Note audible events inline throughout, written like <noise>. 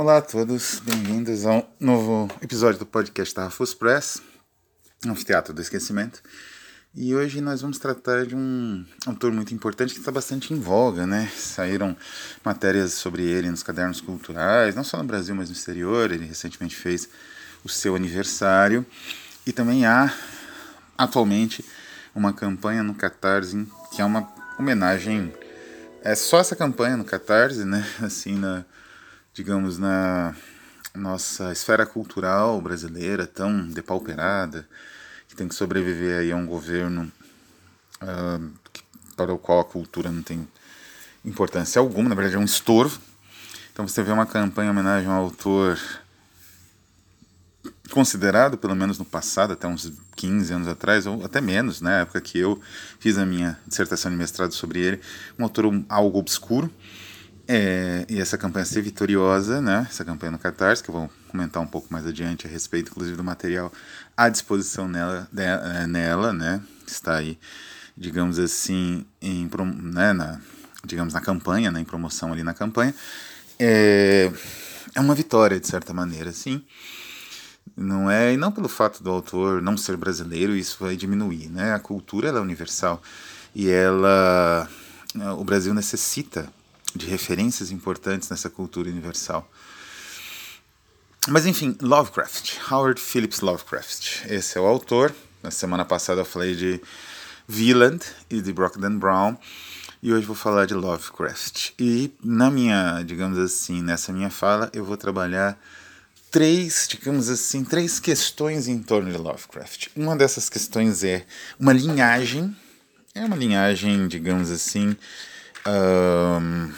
Olá a todos, bem-vindos a um novo episódio do podcast da Rafus Press, Anfiteatro do Esquecimento. E hoje nós vamos tratar de um autor muito importante que está bastante em voga, né? Saíram matérias sobre ele nos cadernos culturais, não só no Brasil, mas no exterior. Ele recentemente fez o seu aniversário. E também há, atualmente, uma campanha no Catarse que é uma homenagem. É só essa campanha no Catarse, né? <laughs> Assim, na, digamos, na nossa esfera cultural brasileira tão depauperada que tem que sobreviver aí a um governo uh, para o qual a cultura não tem importância alguma, na verdade é um estorvo. Então você vê uma campanha em homenagem um autor considerado, pelo menos no passado, até uns 15 anos atrás, ou até menos, na né, época que eu fiz a minha dissertação de mestrado sobre ele, um autor algo obscuro. É, e essa campanha ser vitoriosa, né? Essa campanha no Catarse, que eu vou comentar um pouco mais adiante a respeito, inclusive, do material à disposição nela, de, é, nela né? Está aí, digamos assim, em, né, na, digamos, na campanha, né, em promoção ali na campanha. É, é uma vitória, de certa maneira, sim. Não é, e não pelo fato do autor não ser brasileiro, isso vai diminuir, né? A cultura ela é universal e ela, o Brasil necessita de referências importantes nessa cultura universal. Mas enfim, Lovecraft, Howard Phillips Lovecraft. Esse é o autor. Na semana passada eu falei de Wieland e de Brockden Brown. E hoje vou falar de Lovecraft. E na minha, digamos assim, nessa minha fala, eu vou trabalhar três, digamos assim, três questões em torno de Lovecraft. Uma dessas questões é uma linhagem, é uma linhagem, digamos assim, um,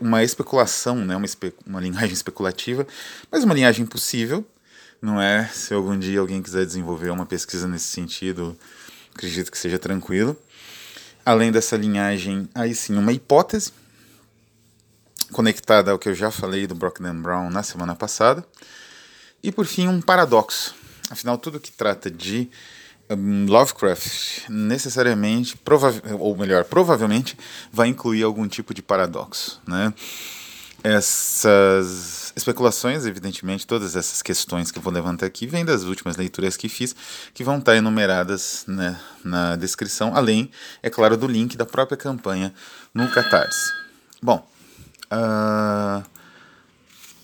uma especulação, né? uma, espe uma linhagem especulativa, mas uma linhagem possível, não é? Se algum dia alguém quiser desenvolver uma pesquisa nesse sentido, acredito que seja tranquilo. Além dessa linhagem, aí sim, uma hipótese, conectada ao que eu já falei do Brockden Brown na semana passada. E por fim, um paradoxo. Afinal, tudo que trata de Lovecraft necessariamente, ou melhor, provavelmente vai incluir algum tipo de paradoxo, né? Essas especulações, evidentemente, todas essas questões que eu vou levantar aqui vêm das últimas leituras que fiz, que vão estar enumeradas né, na descrição, além, é claro, do link da própria campanha no Catarse. Bom, uh,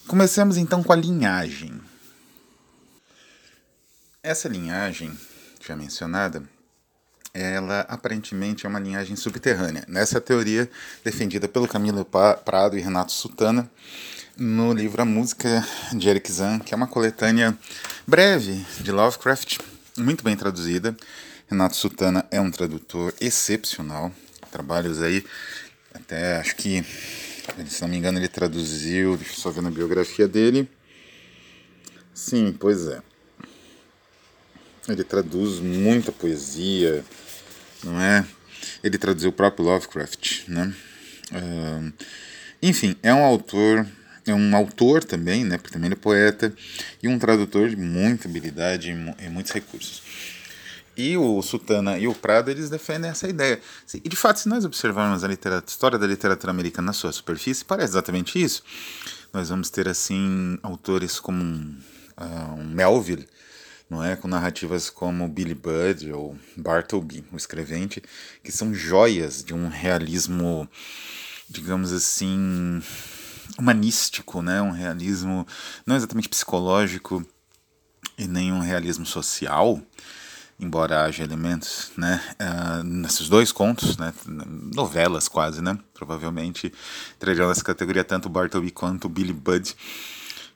comecemos então com a linhagem. Essa linhagem já mencionada, ela aparentemente é uma linhagem subterrânea. Nessa teoria defendida pelo Camilo Prado e Renato Sutana no livro A Música de Eric Zahn, que é uma coletânea breve de Lovecraft, muito bem traduzida. Renato Sutana é um tradutor excepcional, trabalhos aí, até acho que, se não me engano, ele traduziu, deixa eu só ver na biografia dele. Sim, pois é. Ele traduz muita poesia, não é? Ele traduziu o próprio Lovecraft, né? Uh, enfim, é um autor, é um autor também, né? Porque também ele é poeta e um tradutor de muita habilidade e muitos recursos. E o Sutana e o Prado, eles defendem essa ideia. E de fato, se nós observarmos a história da literatura americana na sua superfície, parece exatamente isso. Nós vamos ter, assim, autores como um, uh, um Melville, não é? Com narrativas como Billy Budd ou Bartleby, o escrevente, que são joias de um realismo, digamos assim, humanístico, né? Um realismo não exatamente psicológico e nem um realismo social, embora haja elementos, né, uh, nesses dois contos, né, novelas quase, né, provavelmente trariam nessa categoria tanto Bartleby quanto Billy Budd,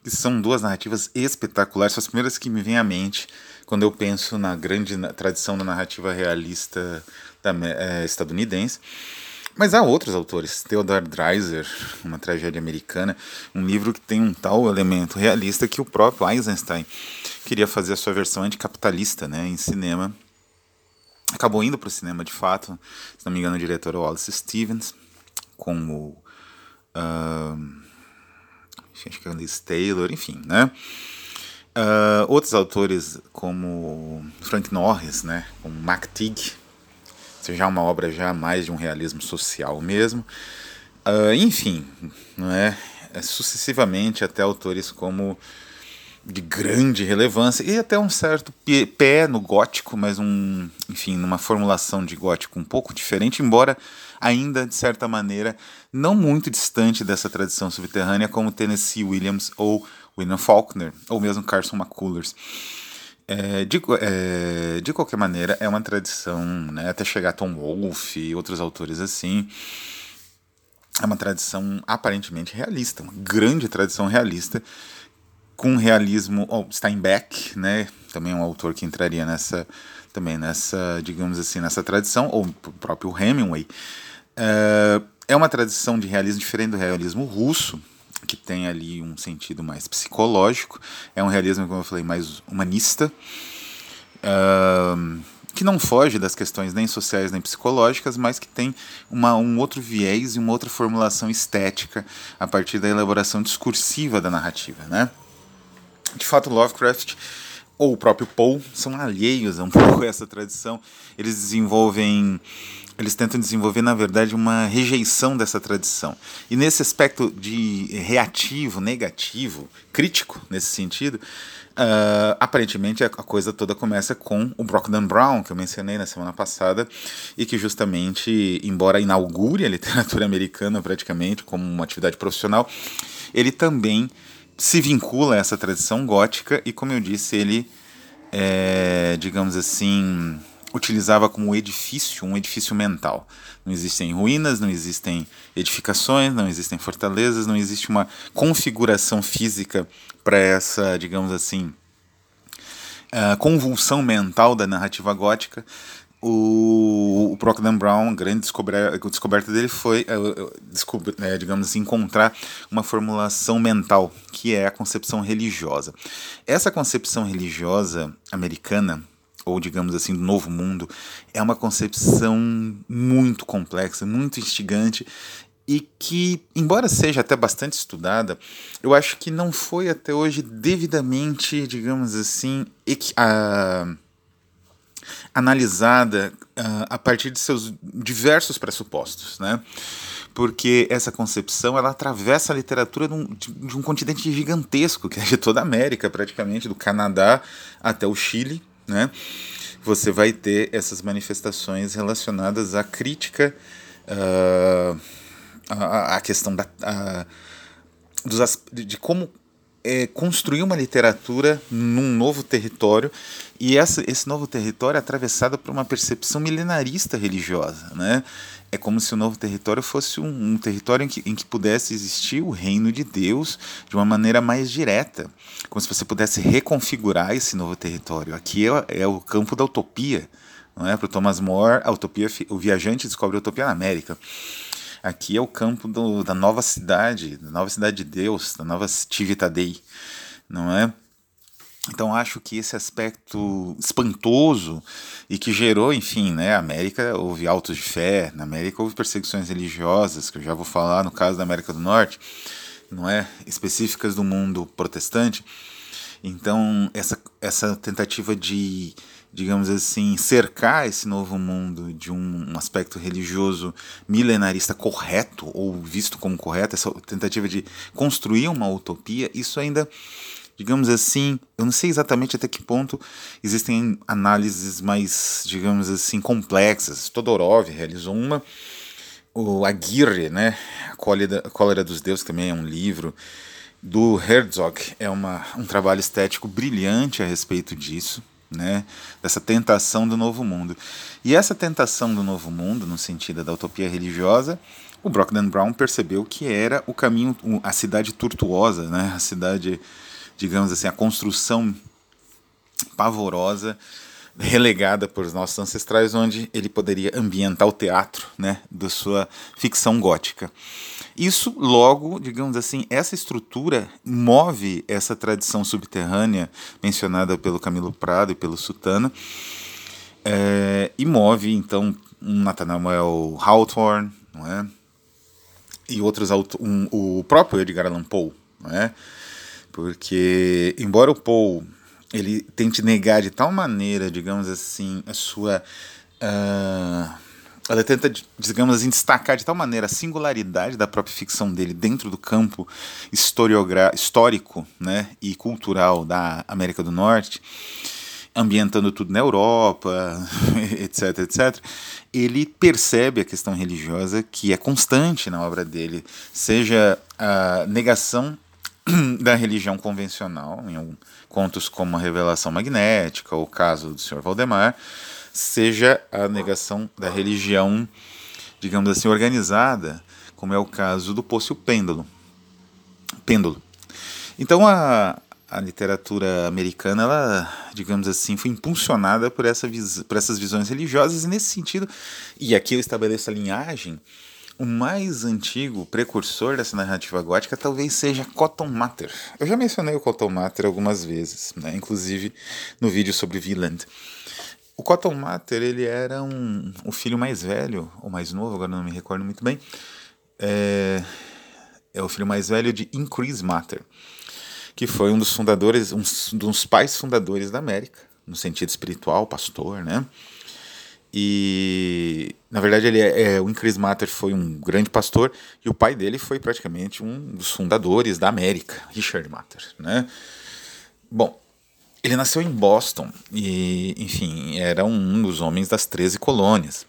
que são duas narrativas espetaculares, são as primeiras que me vêm à mente quando eu penso na grande tradição da narrativa realista da, é, estadunidense. Mas há outros autores, Theodore Dreiser, uma tragédia americana, um livro que tem um tal elemento realista que o próprio Eisenstein queria fazer a sua versão anticapitalista né, em cinema. Acabou indo para o cinema de fato, se não me engano, o diretor é Wallace Stevens, com o. Uh, acho que é Taylor, enfim, né? Uh, outros autores como Frank Norris, né, como MacTig, isso já é uma obra já mais de um realismo social mesmo. Uh, enfim, não é? sucessivamente até autores como de grande relevância e até um certo pé no gótico, mas um, enfim, numa formulação de gótico um pouco diferente, embora ainda de certa maneira não muito distante dessa tradição subterrânea como Tennessee Williams ou William Faulkner ou mesmo Carson McCullers. É, de, é, de qualquer maneira, é uma tradição, né, até chegar Tom Wolfe e outros autores assim, é uma tradição aparentemente realista, uma grande tradição realista, com realismo. Oh, Steinbeck, né, também um autor que entraria nessa, também nessa, digamos assim, nessa tradição, ou o próprio Hemingway. É, é uma tradição de realismo diferente do realismo russo, que tem ali um sentido mais psicológico. É um realismo, como eu falei, mais humanista. Uh, que não foge das questões nem sociais nem psicológicas, mas que tem uma, um outro viés e uma outra formulação estética a partir da elaboração discursiva da narrativa. Né? De fato, Lovecraft ou o próprio Poe são alheios a um <laughs> pouco essa tradição. Eles desenvolvem eles tentam desenvolver, na verdade, uma rejeição dessa tradição. E nesse aspecto de reativo, negativo, crítico, nesse sentido, uh, aparentemente a coisa toda começa com o Brockden Brown, que eu mencionei na semana passada, e que justamente, embora inaugure a literatura <laughs> americana praticamente como uma atividade profissional, ele também se vincula a essa tradição gótica e, como eu disse, ele é, digamos assim, utilizava como edifício um edifício mental. Não existem ruínas, não existem edificações, não existem fortalezas, não existe uma configuração física para essa, digamos assim, uh, convulsão mental da narrativa gótica. O, o Procdan Brown, a grande descoberta, dele foi, uh, descobre, uh, digamos assim, encontrar uma formulação mental, que é a concepção religiosa. Essa concepção religiosa americana, ou digamos assim, do novo mundo, é uma concepção muito complexa, muito instigante e que, embora seja até bastante estudada, eu acho que não foi até hoje devidamente, digamos assim, a, analisada a, a partir de seus diversos pressupostos, né? porque essa concepção ela atravessa a literatura de um, de um, continente gigantesco, que é de toda a América, praticamente, do Canadá até o Chile, né? Você vai ter essas manifestações relacionadas à crítica, uh, à, à, questão da, a, dos, de como é, construir uma literatura num novo território e essa, esse novo território é atravessado por uma percepção milenarista religiosa, né? É como se o novo território fosse um, um território em que, em que pudesse existir o reino de Deus de uma maneira mais direta, como se você pudesse reconfigurar esse novo território. Aqui é, é o campo da utopia, não é? Para Thomas More, a utopia, o viajante descobre a utopia na América. Aqui é o campo do, da nova cidade, da nova cidade de Deus, da nova Civita Dei, não é? Então acho que esse aspecto espantoso e que gerou, enfim, né, América houve autos de fé, na América houve perseguições religiosas, que eu já vou falar no caso da América do Norte, não é, específicas do mundo protestante. Então essa essa tentativa de digamos assim, cercar esse novo mundo de um, aspecto religioso milenarista correto, ou visto como correto, essa tentativa de construir uma utopia, isso ainda digamos assim, eu não sei exatamente até que ponto existem análises mais, digamos assim, complexas. Todorov realizou uma, o Aguirre, né, a Cólera, Cólera dos Deuses, também é um livro, do Herzog, é uma, um trabalho estético brilhante a respeito disso. Né, dessa tentação do novo mundo. E essa tentação do novo mundo, no sentido da utopia religiosa, o Brockden Brown percebeu que era o caminho, a cidade tortuosa, né, a cidade digamos assim, a construção pavorosa relegada por nossos ancestrais, onde ele poderia ambientar o teatro né, da sua ficção gótica. Isso, logo, digamos assim, essa estrutura move essa tradição subterrânea mencionada pelo Camilo Prado e pelo Sutana, é, e move, então, um Nathaniel Hawthorne, não é? e outros, um, o próprio Edgar Allan Poe, não é? porque embora o Paul ele tente negar de tal maneira, digamos assim, a sua uh, ela tenta, digamos assim, destacar de tal maneira a singularidade da própria ficção dele dentro do campo histórico né, e cultural da América do Norte, ambientando tudo na Europa, <laughs> etc, etc, ele percebe a questão religiosa que é constante na obra dele, seja a negação <clears throat> da religião convencional, em contos como a Revelação Magnética, ou o caso do Sr. Valdemar, seja a negação da religião, digamos assim, organizada, como é o caso do Poço Pêndulo. Pêndulo. Então a, a literatura americana, ela, digamos assim, foi impulsionada por, essa por essas visões religiosas, e nesse sentido, e aqui eu estabeleço a linhagem, o mais antigo precursor dessa narrativa gótica talvez seja Cotton Mather. Eu já mencionei o Cotton Mather algumas vezes, né? inclusive no vídeo sobre Wieland. O Cotton Mather, ele era um, o filho mais velho, ou mais novo, agora não me recordo muito bem, é, é o filho mais velho de Increase Mather, que foi um dos fundadores, um dos pais fundadores da América, no sentido espiritual, pastor, né? E na verdade ele é, é o Increase Mather foi um grande pastor e o pai dele foi praticamente um dos fundadores da América, Richard Mather, né? Bom, ele nasceu em Boston e, enfim, era um dos homens das 13 colônias.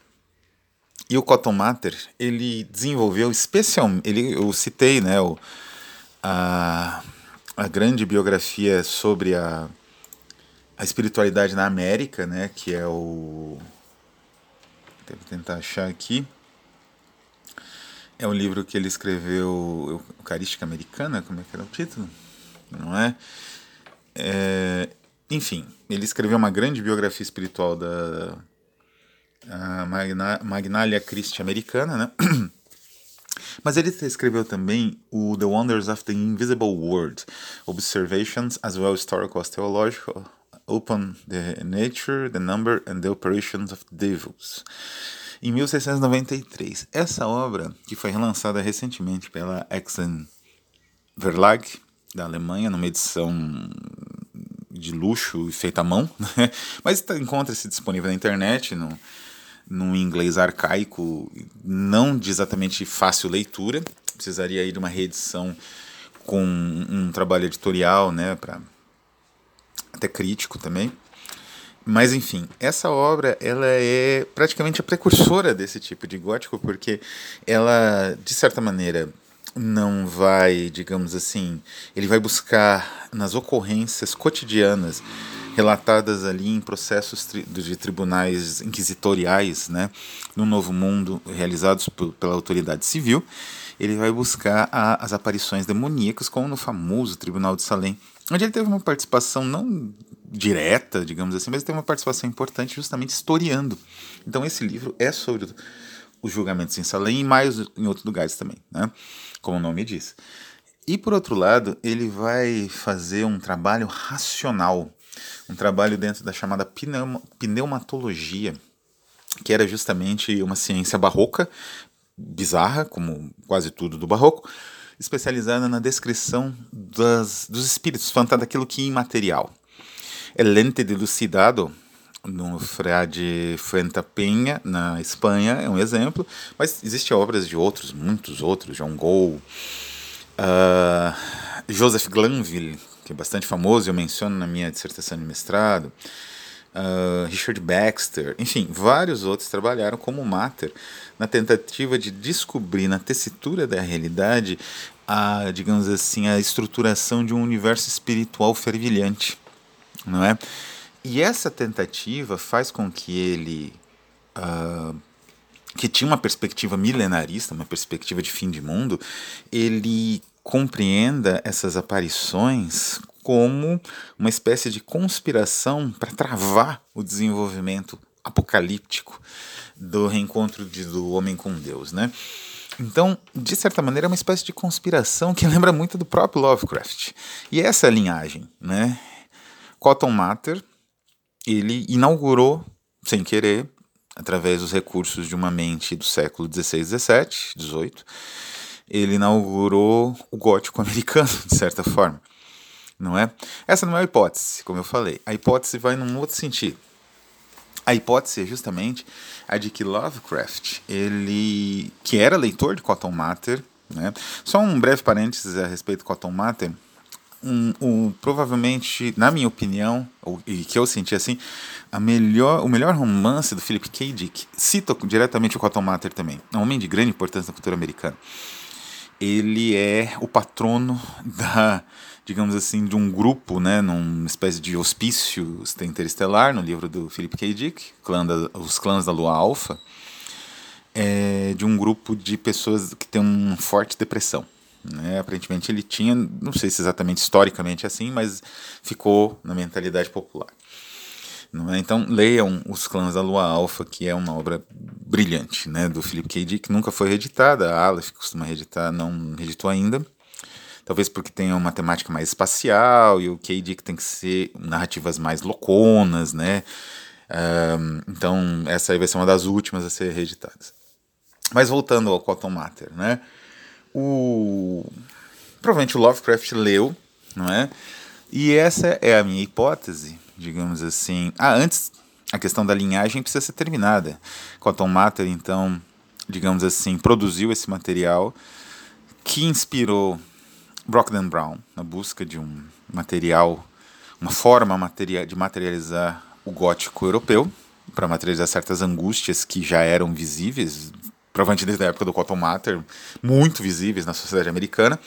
E o Cotton Mather, ele desenvolveu especialmente, ele, eu citei, né, o, a, a grande biografia sobre a, a espiritualidade na América, né, que é o... Devo tentar achar aqui. É um livro que ele escreveu, Eucarística Americana, como é que era o título? Não é? é enfim, ele escreveu uma grande biografia espiritual da Magna, Magnalia Christi americana, né? <clears throat> Mas ele escreveu também o The Wonders of the Invisible World, Observations as well historical as theological upon the nature, the number and the operations of devils. Em 1693. Essa obra, que foi relançada recentemente pela Exen Verlag, da Alemanha, numa edição de luxo e feita à mão, né? <laughs> mas tá, encontra-se disponível na internet, no, no inglês arcaico, não de exatamente fácil leitura, precisaria ir de uma reedição com um trabalho editorial, né, para até crítico também. Mas enfim, essa obra ela é praticamente a precursora desse tipo de gótico, porque ela, de certa maneira, não vai, digamos assim, ele vai buscar nas ocorrências cotidianas relatadas ali em processos de tribunais inquisitoriais, né, no Novo Mundo, realizados pela autoridade civil, ele vai buscar a, as aparições demoníacas, como no famoso Tribunal de Salem, onde ele teve uma participação não direta, digamos assim, mas teve uma participação importante justamente historiando. Então esse livro é sobre os julgamentos em Salem e mais em outros lugares também, né? como o nome diz. E por outro lado, ele vai fazer um trabalho racional, um trabalho dentro da chamada pneuma, pneumatologia, que era justamente uma ciência barroca, bizarra, como quase tudo do barroco, especializada na descrição das, dos espíritos, daquilo que é imaterial. El lente dilucidado no Frade Fuentapenha, na Espanha, é um exemplo, mas existem obras de outros, muitos outros, John Gol, uh, Joseph Glanville, que é bastante famoso, eu menciono na minha dissertação de mestrado, uh, Richard Baxter, enfim, vários outros trabalharam como Mater na tentativa de descobrir na tessitura da realidade a, digamos assim, a estruturação de um universo espiritual fervilhante, não é? E essa tentativa faz com que ele, uh, que tinha uma perspectiva milenarista, uma perspectiva de fim de mundo, ele compreenda essas aparições como uma espécie de conspiração para travar o desenvolvimento apocalíptico do reencontro de, do homem com Deus, né? Então, de certa maneira, é uma espécie de conspiração que <laughs> lembra muito do próprio Lovecraft. E essa é linhagem, né? Cotton Mather ele inaugurou, sem querer, através dos recursos de uma mente do século XVI, XVII, XVIII, ele inaugurou o gótico <laughs> americano, de certa forma. Não é? Essa não é a hipótese, como eu falei. A hipótese vai num outro sentido. A hipótese é justamente a de que Lovecraft, ele que era leitor de Cotton Mather, né? Só um breve parênteses a respeito do Cotton Mather. Um, um, provavelmente, na minha opinião, ou, e que eu senti assim, a melhor, o melhor romance do Philip K. Dick, cita diretamente o Cotton Mather também, é um homem de grande importância na cultura americana. Ele é o patrono <laughs> da, digamos assim, de um grupo, né, numa espécie de hospício interestelar, no livro do Philip K. Dick, clã da, Os Clãs da Lua Alfa, é, de um grupo de pessoas que tem uma forte depressão. Né? Aparentemente ele tinha, não sei se exatamente historicamente assim, mas ficou na mentalidade popular. É? Então leiam Os Clãs da Lua Alfa, que é uma obra brilhante né, do Philip K. Dick, nunca foi reeditada, a Aleph costuma reeditar, não reeditou ainda. Talvez porque tenha uma temática mais espacial e o K. Dick tem que ser narrativas mais louconas, né? Um, então essa aí vai ser uma das últimas a ser reeditadas. Mas voltando ao Cotton Mather, né? O provavelmente o Lovecraft leu, não é? E essa é a minha hipótese, digamos assim. Ah, antes a questão da linhagem precisa ser terminada. Cotton Mather, então, digamos assim, produziu esse material que inspirou Brockden Brown na busca de um material, uma forma de materializar o gótico europeu, para materializar certas angústias que já eram visíveis provavelmente desde a época do Cotton Mather, muito visíveis na sociedade americana,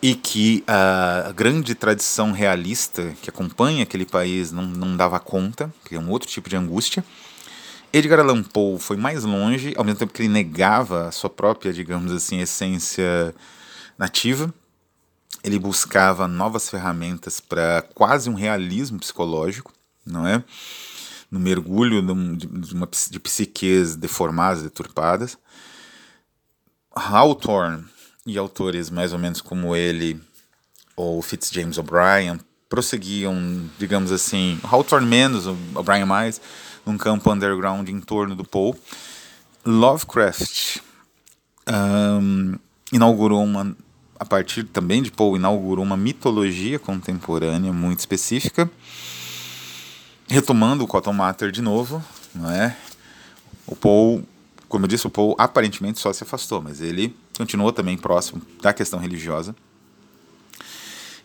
e que a grande tradição realista que acompanha aquele país não, não dava conta, que é um outro tipo de angústia. Edgar Allan Poe foi mais longe, ao mesmo tempo que ele negava a sua própria, digamos assim, essência nativa. Ele buscava novas ferramentas para quase um realismo psicológico, não é? No mergulho de, uma, de psiques deformadas, deturpadas. Hawthorne e autores mais ou menos como ele, ou Fitzjames O'Brien, prosseguiam, digamos assim, Hawthorne menos, O'Brien mais, num campo underground em torno do Poe. Lovecraft um, inaugurou uma, a partir também de Poe, inaugurou uma mitologia contemporânea muito específica retomando o Cotton Mather de novo, não é? O Paul, como eu disse, o Paul aparentemente só se afastou, mas ele continuou também próximo da questão religiosa.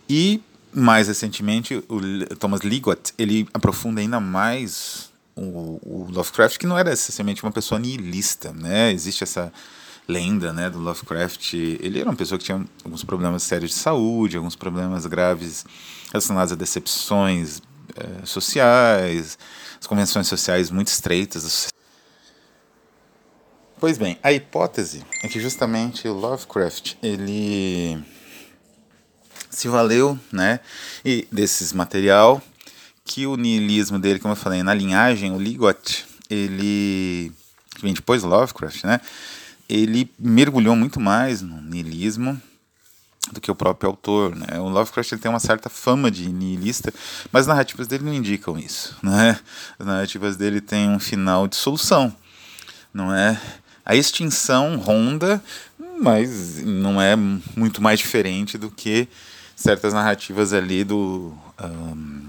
E mais recentemente, o Thomas Liggott, ele aprofunda ainda mais o, o Lovecraft, que não era essencialmente uma pessoa nihilista, né? Existe essa lenda, né, do Lovecraft. Ele era uma pessoa que tinha alguns problemas sérios de saúde, alguns problemas graves relacionados a decepções é, sociais, as convenções sociais muito estreitas. Pois bem, a hipótese é que justamente o Lovecraft ele se valeu, né, e desses material que o niilismo dele, como eu falei, na linhagem, o Liggott, ele que vem depois Lovecraft, né, ele mergulhou muito mais no niilismo do que o próprio autor. Né? O Lovecraft ele tem uma certa fama de nihilista, mas as narrativas dele não indicam isso. Né? As narrativas dele têm um final de solução. Não é? A extinção ronda, mas não é muito mais diferente do que certas narrativas ali do. Um,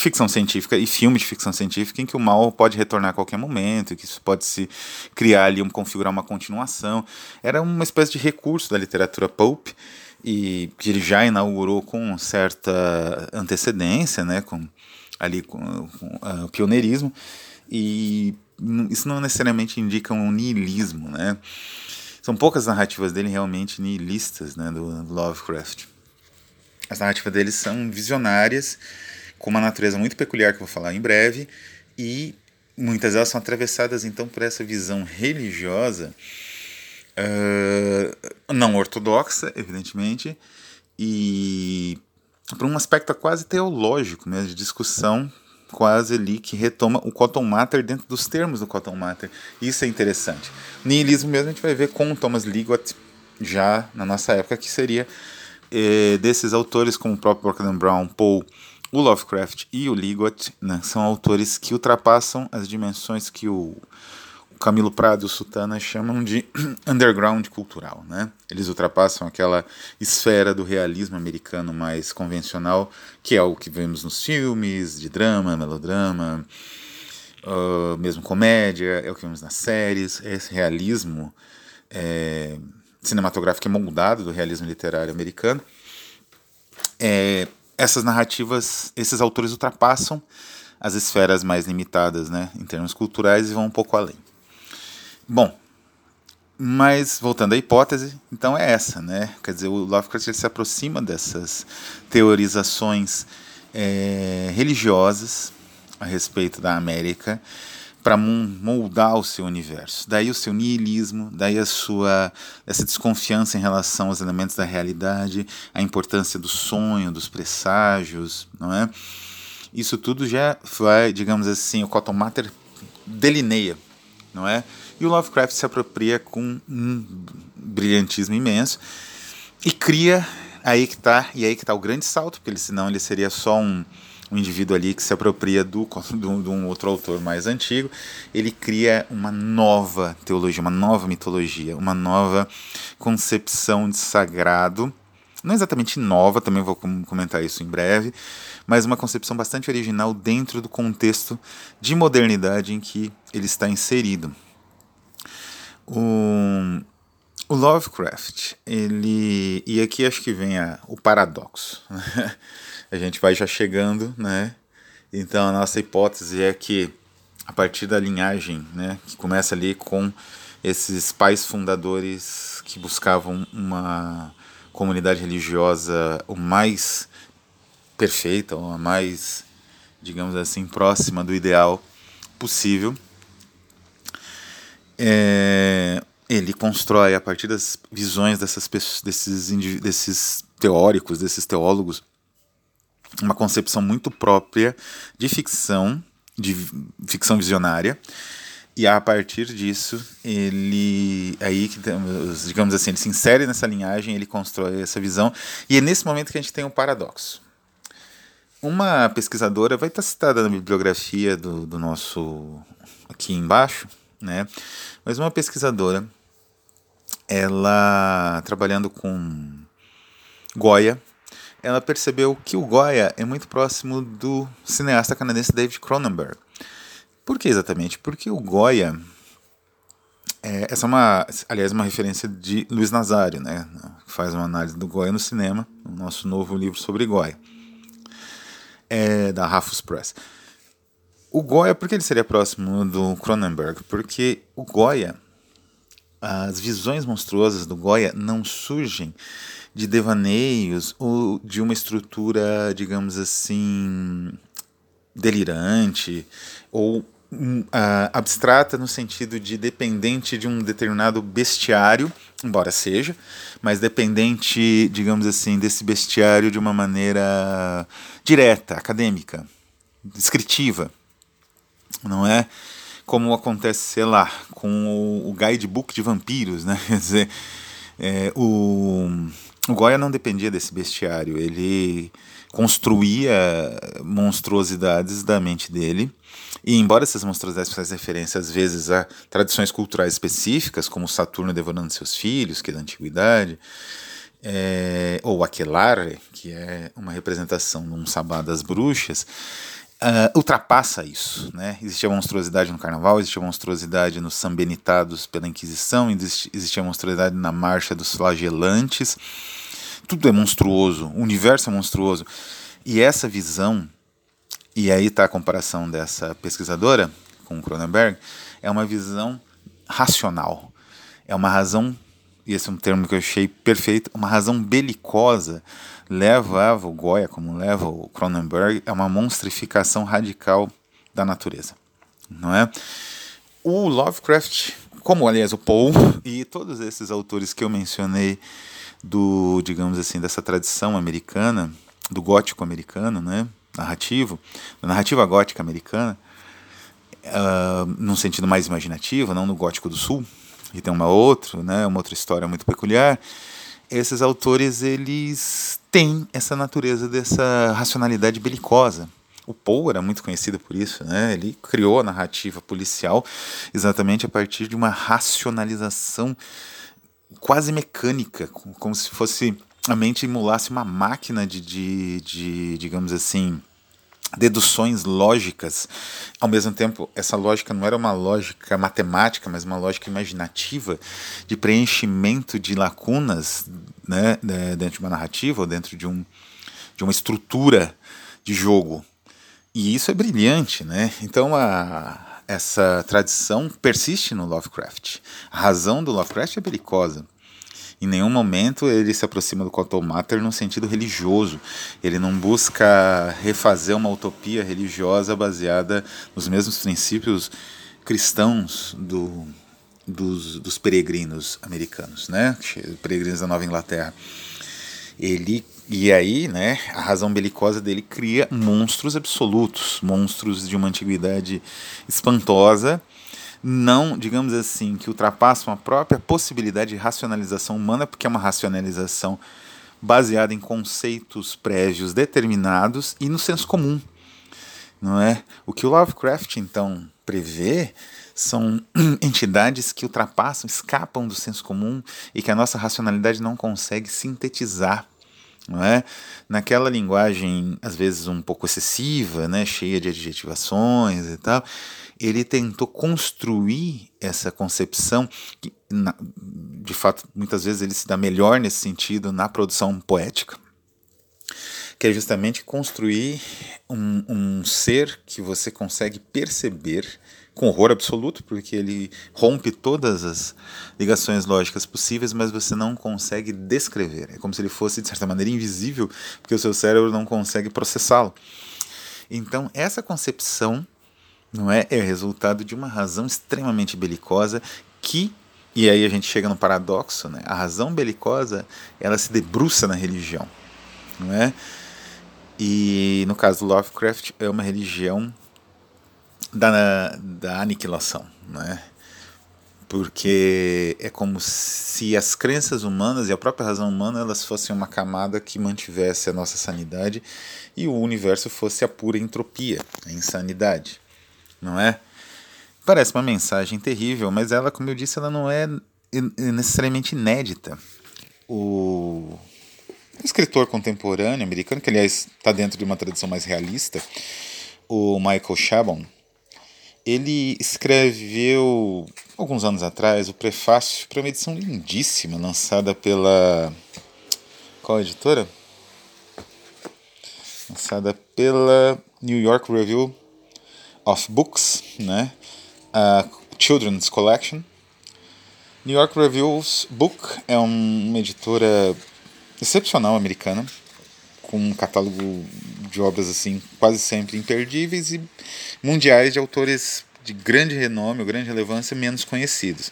ficção científica e filme de ficção científica em que o mal pode retornar a qualquer momento, que isso pode se criar ali, um, configurar uma continuação. Era uma espécie de recurso da literatura pulp e que ele já inaugurou com certa antecedência, né, com ali com, com uh, o pioneirismo e isso não necessariamente indica um niilismo, né? São poucas narrativas dele realmente nihilistas, né, do Lovecraft. As narrativas dele são visionárias com uma natureza muito peculiar que eu vou falar em breve, e muitas delas são atravessadas então por essa visão religiosa uh, não ortodoxa, evidentemente, e por um aspecto quase teológico, mesmo, de discussão quase ali que retoma o Cotton Mather dentro dos termos do Cotton Mather. Isso é interessante. Nihilismo mesmo a gente vai ver com Thomas Liggott já na nossa época, que seria eh, desses autores como o próprio Brockden Brown, Paul o Lovecraft e o Liggott né, são autores que ultrapassam as dimensões que o, o Camilo Prado e o Sutana chamam de <clears throat> underground cultural. Né? Eles ultrapassam aquela esfera do realismo americano mais convencional, que é o que vemos nos filmes de drama, melodrama, uh, mesmo comédia, é o que vemos nas séries. Esse realismo é, cinematográfico é moldado do realismo literário americano. É, essas narrativas, esses autores ultrapassam as esferas mais limitadas, né, em termos culturais e vão um pouco além. Bom, mas voltando à hipótese, então é essa, né? Quer dizer, o Lovecraft se aproxima dessas teorizações é, religiosas a respeito da América para moldar o seu universo. Daí o seu niilismo, daí a sua essa desconfiança em relação aos elementos da realidade, a importância do sonho, dos presságios, não é? Isso tudo já vai, digamos assim, o Cotton Mather delineia, não é? E o Lovecraft se apropria com um brilhantismo imenso e cria aí que tá, e aí que tá o grande salto, porque ele, senão ele seria só um, um indivíduo ali que se apropria do, <laughs> do, de um outro autor mais antigo, ele cria uma nova teologia, uma nova mitologia, uma nova concepção de sagrado, não exatamente nova, também vou comentar isso em breve, mas uma concepção bastante original dentro do contexto de modernidade em que ele está inserido. O, o Lovecraft, ele. E aqui acho que vem a, o paradoxo. <laughs> A gente vai já chegando, né? Então a nossa hipótese é que a partir da linhagem, né, que começa ali com esses pais fundadores que buscavam uma comunidade religiosa o mais perfeita, ou a mais, digamos assim, próxima do ideal possível é, ele constrói a partir das visões dessas desses, desses teóricos, desses teólogos, uma concepção muito própria de ficção, de ficção visionária. E a partir disso, ele aí digamos assim, ele se insere nessa linhagem, ele constrói essa visão, e é nesse momento que a gente tem um paradoxo. Uma pesquisadora vai estar citada na bibliografia do, do nosso aqui embaixo, né? Mas uma pesquisadora, ela trabalhando com Goya, ela percebeu que o Goya é muito próximo do cineasta canadense David Cronenberg. Por que exatamente? Porque o Goya é, essa é uma, aliás, uma referência de Luiz Nazário, né? Faz uma análise do Goya no cinema, no nosso novo livro sobre Goya, é da Rafus Press. O Goya, por que ele seria próximo do Cronenberg? Porque o Goya, as visões monstruosas do Goya não surgem de devaneios ou de uma estrutura, digamos assim, delirante ou uh, abstrata no sentido de dependente de um determinado bestiário, embora seja, mas dependente, digamos assim, desse bestiário de uma maneira direta, acadêmica, descritiva não é? Como acontece, sei lá, com o, guidebook de vampiros, né? <laughs> Quer dizer, é, o, o Goya não dependia desse bestiário, ele construía monstruosidades da mente dele. E embora essas monstruosidades fizessem referência às vezes a tradições culturais específicas, como Saturno devorando seus filhos, que é da antiguidade, é, ou Aquelarre, que é uma representação de um sabá das bruxas, uh, ultrapassa isso. Né? Existia monstruosidade no carnaval, existia monstruosidade nos sambenitados pela Inquisição, existia monstruosidade na marcha dos flagelantes. Tudo é monstruoso, o universo é monstruoso. E essa visão, e aí está a comparação dessa pesquisadora com Cronenberg, é uma visão racional. É uma razão, e esse é um termo que eu achei perfeito, uma razão belicosa leva o Goya, como leva o Cronenberg, é uma monstrificação radical da natureza, não é? O Lovecraft, como aliás o Poe e todos esses autores que eu mencionei do, digamos assim, dessa tradição americana, do gótico americano, né, narrativo, da narrativa gótica americana, uh, num sentido mais imaginativo, não no gótico do sul, que tem uma outra, né, uma outra história muito peculiar esses autores eles têm essa natureza dessa racionalidade belicosa. O Poe era muito conhecido por isso, né? Ele criou a narrativa policial exatamente a partir de uma racionalização quase mecânica, como se fosse a mente emulasse uma máquina de, de, de digamos assim, deduções lógicas. Ao mesmo tempo, essa lógica não era uma lógica matemática, mas uma lógica imaginativa de preenchimento de lacunas né, dentro de uma narrativa ou dentro de, um, de uma estrutura de jogo. E isso é brilhante, né? Então a, essa tradição persiste no Lovecraft. A razão do Lovecraft é belicosa. Em nenhum momento ele se aproxima do Quantum Matter no sentido religioso. Ele não busca refazer uma utopia religiosa baseada nos mesmos princípios cristãos do, dos, dos peregrinos americanos, né? Peregrinos da Nova Inglaterra. Ele e aí, né, a razão belicosa dele cria monstros absolutos, monstros de uma antiguidade espantosa não, digamos assim, que ultrapassam a própria possibilidade de racionalização humana, porque é uma racionalização baseada em conceitos prévios determinados e no senso comum. Não é? O que o Lovecraft então prevê são <clears throat> entidades que ultrapassam, escapam do senso comum e que a nossa racionalidade não consegue sintetizar não é? Naquela linguagem às vezes um pouco excessiva, né, cheia de adjetivações e tal, ele tentou construir essa concepção que, na, de fato, muitas vezes ele se dá melhor nesse sentido na produção poética, que é justamente construir um, um ser que você consegue perceber com horror absoluto, porque ele rompe todas as ligações lógicas possíveis, mas você não consegue descrever. É como se ele fosse, de certa maneira, invisível, porque o seu cérebro não consegue processá-lo. Então, essa concepção não é, é resultado de uma razão extremamente belicosa que e aí a gente chega no paradoxo, né? A razão belicosa, ela se debruça na religião, não é? E no caso do Lovecraft é uma religião da, da aniquilação, né? Porque é como se as crenças humanas e a própria razão humana elas fossem uma camada que mantivesse a nossa sanidade e o universo fosse a pura entropia, a insanidade não é? Parece uma mensagem terrível, mas ela, como eu disse, ela não é necessariamente inédita. O escritor contemporâneo americano, que aliás está dentro de uma tradição mais realista, o Michael Chabon, ele escreveu alguns anos atrás o prefácio para uma edição lindíssima lançada pela qual editora? Lançada pela New York Review of Books, né? A Children's Collection. New York Reviews Book é uma editora excepcional americana, com um catálogo de obras assim quase sempre imperdíveis e mundiais de autores de grande renome ou grande relevância menos conhecidos.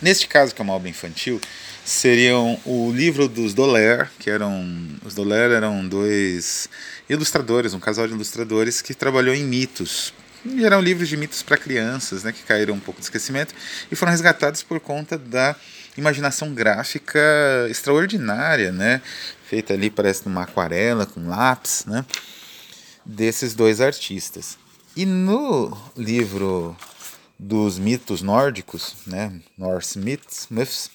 Neste caso, que é uma obra infantil, seriam o livro dos Doller, que eram os Doller eram dois ilustradores, um casal de ilustradores que trabalhou em mitos. E eram livros de mitos para crianças, né, que caíram um pouco de esquecimento e foram resgatados por conta da imaginação gráfica extraordinária, né, feita ali parece numa aquarela com lápis, né, desses dois artistas. E no livro dos mitos nórdicos, né, Norse Myths, Myths,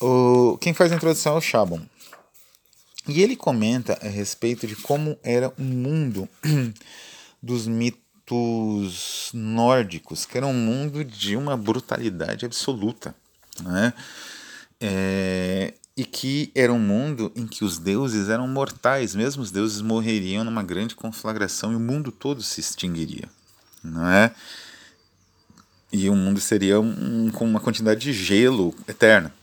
o, quem faz a introdução é o Chabon. E ele comenta a respeito de como era o mundo <clears throat> dos mitos nórdicos, que era um mundo de uma brutalidade absoluta. Né? É, e que era um mundo em que os deuses eram mortais, mesmo os deuses morreriam numa grande conflagração e o mundo todo se extinguiria. É? E o mundo seria um, com uma quantidade de gelo eterna.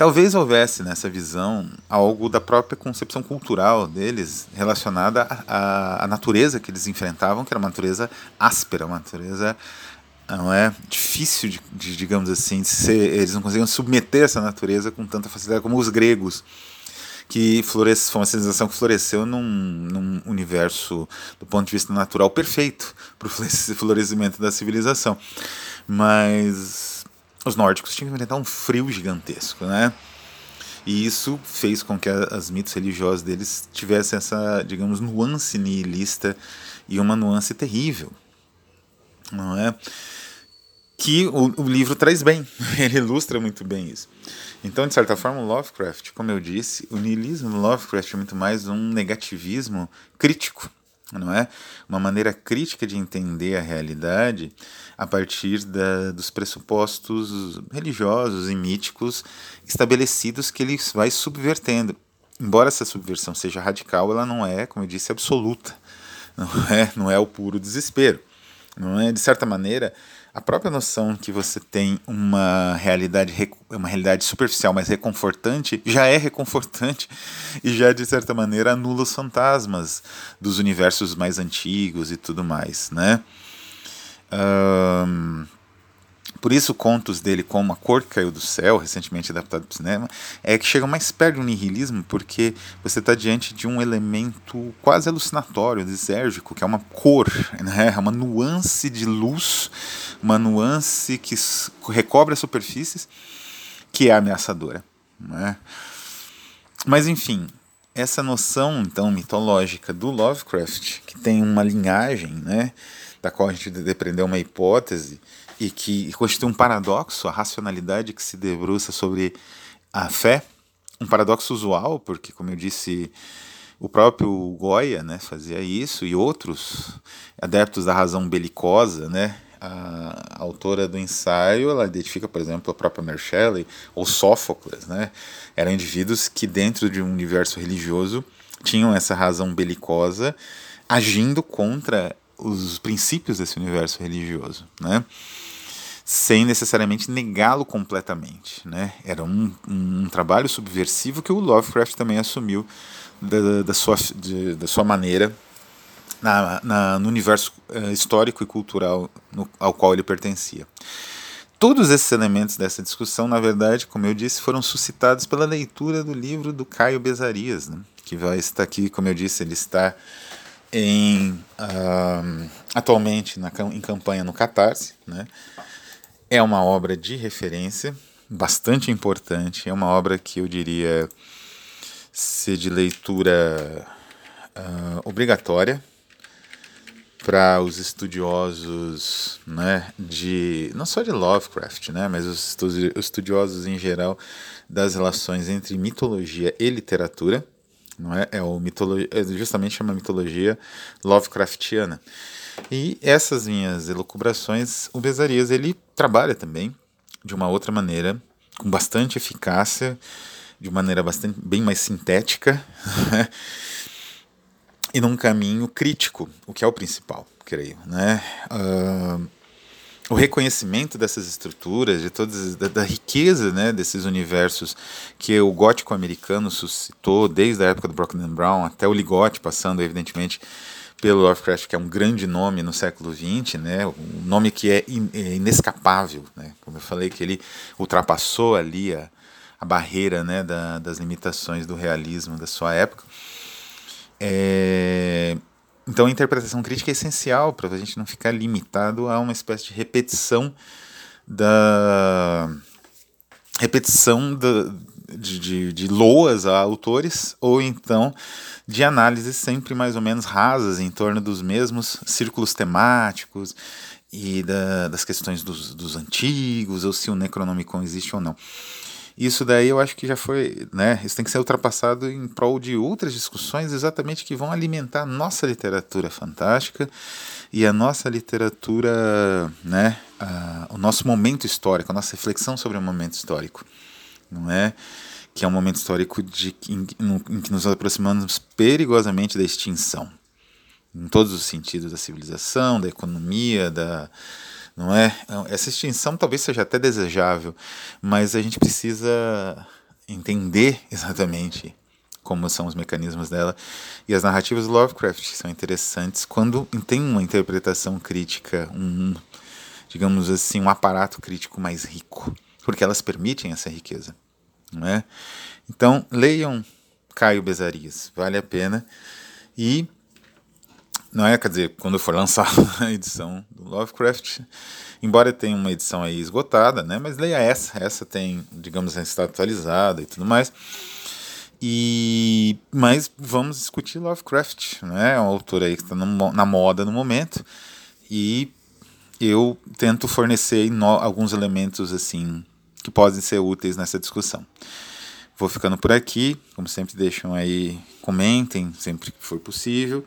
Talvez houvesse nessa visão algo da própria concepção cultural deles relacionada à, à natureza que eles enfrentavam, que era uma natureza áspera, uma natureza não é difícil de, de digamos assim, de ser, eles não conseguiam submeter essa natureza com tanta facilidade como os gregos que floresce, foi uma civilização que floresceu num, num universo, do ponto de vista natural, perfeito para o <laughs> florescimento da civilização. Mas os nórdicos tinham que enfrentar um frio gigantesco, né? E isso fez com que as mitos religiosos deles tivessem essa, digamos, nuance nihilista e uma nuance terrível, não é? Que o, o livro traz bem, <laughs> ele ilustra muito bem isso. Então, de certa forma, o Lovecraft, como eu disse, o niilismo do Lovecraft é muito mais um negativismo crítico, não é? Uma maneira crítica de entender a realidade a partir da, dos pressupostos religiosos e míticos estabelecidos que ele vai subvertendo. Embora essa subversão seja radical, ela não é, como eu disse, absoluta. Não é, não é o puro desespero. Não é, de certa maneira, a própria noção que você tem uma realidade, uma realidade superficial, mas reconfortante, já é reconfortante <laughs> e já, de certa maneira, anula os fantasmas dos universos mais antigos e tudo mais, né? Um, por isso, contos dele, como A Cor que Caiu do Céu, recentemente adaptado para o cinema, é que chegam mais perto do nihilismo, porque você está diante de um elemento quase alucinatório, desérgico, que é uma cor, né? é uma nuance de luz, uma nuance que recobre as superfícies, que é ameaçadora. Né? Mas, enfim, essa noção, então, mitológica do Lovecraft, que tem uma linhagem, né, da qual a gente depreendeu uma hipótese, e que constitui um paradoxo, a racionalidade que se debruça sobre a fé, um paradoxo usual, porque, como eu disse, o próprio Goya né, fazia isso, e outros adeptos da razão belicosa, né, a, autora do ensaio, ela identifica, por exemplo, a própria Mary Shelley ou Sófocles, né, eram indivíduos que dentro de um universo religioso tinham essa razão belicosa agindo contra os princípios desse universo religioso, né? sem necessariamente negá-lo completamente. Né? Era um, um, trabalho subversivo que o Lovecraft também assumiu da, da, sua, de, da sua maneira na, na, no universo uh, histórico e cultural no, ao qual ele pertencia. Todos esses elementos dessa discussão, na verdade, como eu disse, foram suscitados pela leitura do livro do Caio Bezarias, né? que vai estar aqui, como eu disse, ele está em, uh, atualmente na, em campanha no Catarse, né? É uma obra de referência, bastante importante. É uma obra que eu diria ser de leitura uh, obrigatória para os estudiosos, né, de não só de Lovecraft, né, mas os estudiosos em geral das relações entre mitologia e literatura, não é? É o mitologia, é justamente chama mitologia Lovecraftiana. E essas minhas elucubrações, o Besarias ele trabalha também de uma outra maneira, com bastante eficácia, de maneira bastante bem mais sintética, <laughs> e num caminho crítico, o que é o principal, creio, né? Uh, o reconhecimento dessas estruturas, de todas da, da, riqueza, né, desses universos que o gótico americano suscitou desde a época do Brockman Brown até o Ligotti, passando evidentemente pelo Lovecraft, que é um grande nome no século XX, né, um nome que é, in, é inescapável, né, como eu falei, que ele ultrapassou ali a, a barreira né, da, das limitações do realismo da sua época. É, então a interpretação crítica é essencial para a gente não ficar limitado a uma espécie de repetição da repetição da, de, de, de loas a autores ou então de análises sempre mais ou menos rasas em torno dos mesmos círculos temáticos e da, das questões dos, dos antigos, ou se o Necronomicon existe ou não. Isso daí eu acho que já foi, né? Isso tem que ser ultrapassado em prol de outras discussões exatamente que vão alimentar a nossa literatura fantástica e a nossa literatura, né? A, o nosso momento histórico, a nossa reflexão sobre o momento histórico, não é? que é um momento histórico de, em, em que nos aproximamos perigosamente da extinção, em todos os sentidos da civilização, da economia, da, não é? Essa extinção talvez seja até desejável, mas a gente precisa entender <laughs> exatamente como são os mecanismos dela. E as narrativas do Lovecraft são interessantes quando tem uma interpretação crítica, um, digamos assim, um aparato crítico mais rico, porque elas permitem essa riqueza. Não é? Então, leiam Caio Bezarias, vale a pena. E, não é, quer dizer, quando for lançar <laughs> a edição do Lovecraft, embora tenha uma edição aí esgotada, né? Mas leia essa, essa tem, digamos, está atualizada e tudo mais. E mas vamos discutir Lovecraft, né? É um autor aí que está na moda no momento e eu tento fornecer alguns elementos assim que podem ser úteis nessa discussão. Vou ficando por aqui, como sempre deixam aí, comentem sempre que for possível.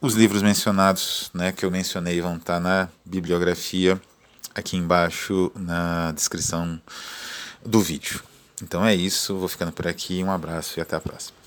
Os livros mencionados, né, que eu mencionei, vão estar na bibliografia aqui embaixo na descrição do vídeo. Então é isso, vou ficando por aqui, um abraço e até a próxima.